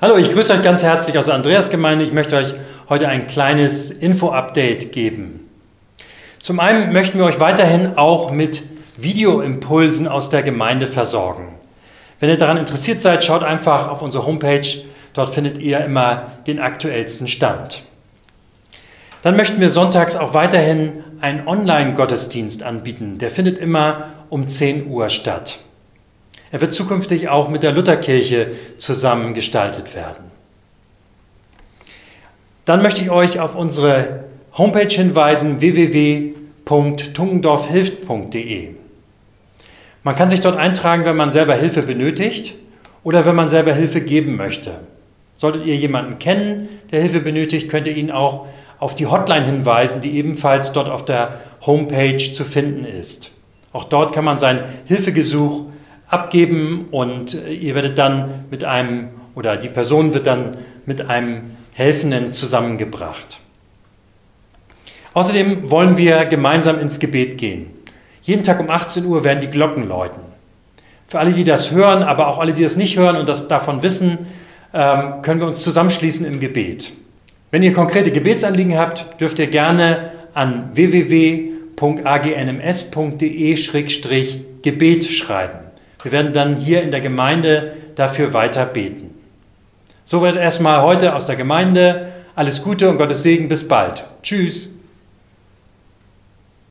Hallo, ich grüße euch ganz herzlich aus der Andreasgemeinde. Ich möchte euch heute ein kleines Info-Update geben. Zum einen möchten wir euch weiterhin auch mit Videoimpulsen aus der Gemeinde versorgen. Wenn ihr daran interessiert seid, schaut einfach auf unsere Homepage. Dort findet ihr immer den aktuellsten Stand. Dann möchten wir sonntags auch weiterhin einen Online-Gottesdienst anbieten. Der findet immer um 10 Uhr statt. Er wird zukünftig auch mit der Lutherkirche zusammen gestaltet werden. Dann möchte ich euch auf unsere Homepage hinweisen www.tungendorfhilft.de. Man kann sich dort eintragen, wenn man selber Hilfe benötigt oder wenn man selber Hilfe geben möchte. Solltet ihr jemanden kennen, der Hilfe benötigt, könnt ihr ihn auch auf die Hotline hinweisen, die ebenfalls dort auf der Homepage zu finden ist. Auch dort kann man sein Hilfegesuch abgeben und äh, ihr werdet dann mit einem oder die Person wird dann mit einem Helfenden zusammengebracht. Außerdem wollen wir gemeinsam ins Gebet gehen. Jeden Tag um 18 Uhr werden die Glocken läuten. Für alle, die das hören, aber auch alle, die das nicht hören und das davon wissen, ähm, können wir uns zusammenschließen im Gebet. Wenn ihr konkrete Gebetsanliegen habt, dürft ihr gerne an www.agnms.de-gebet schreiben. Wir werden dann hier in der Gemeinde dafür weiter beten. Soweit erstmal heute aus der Gemeinde. Alles Gute und Gottes Segen. Bis bald. Tschüss.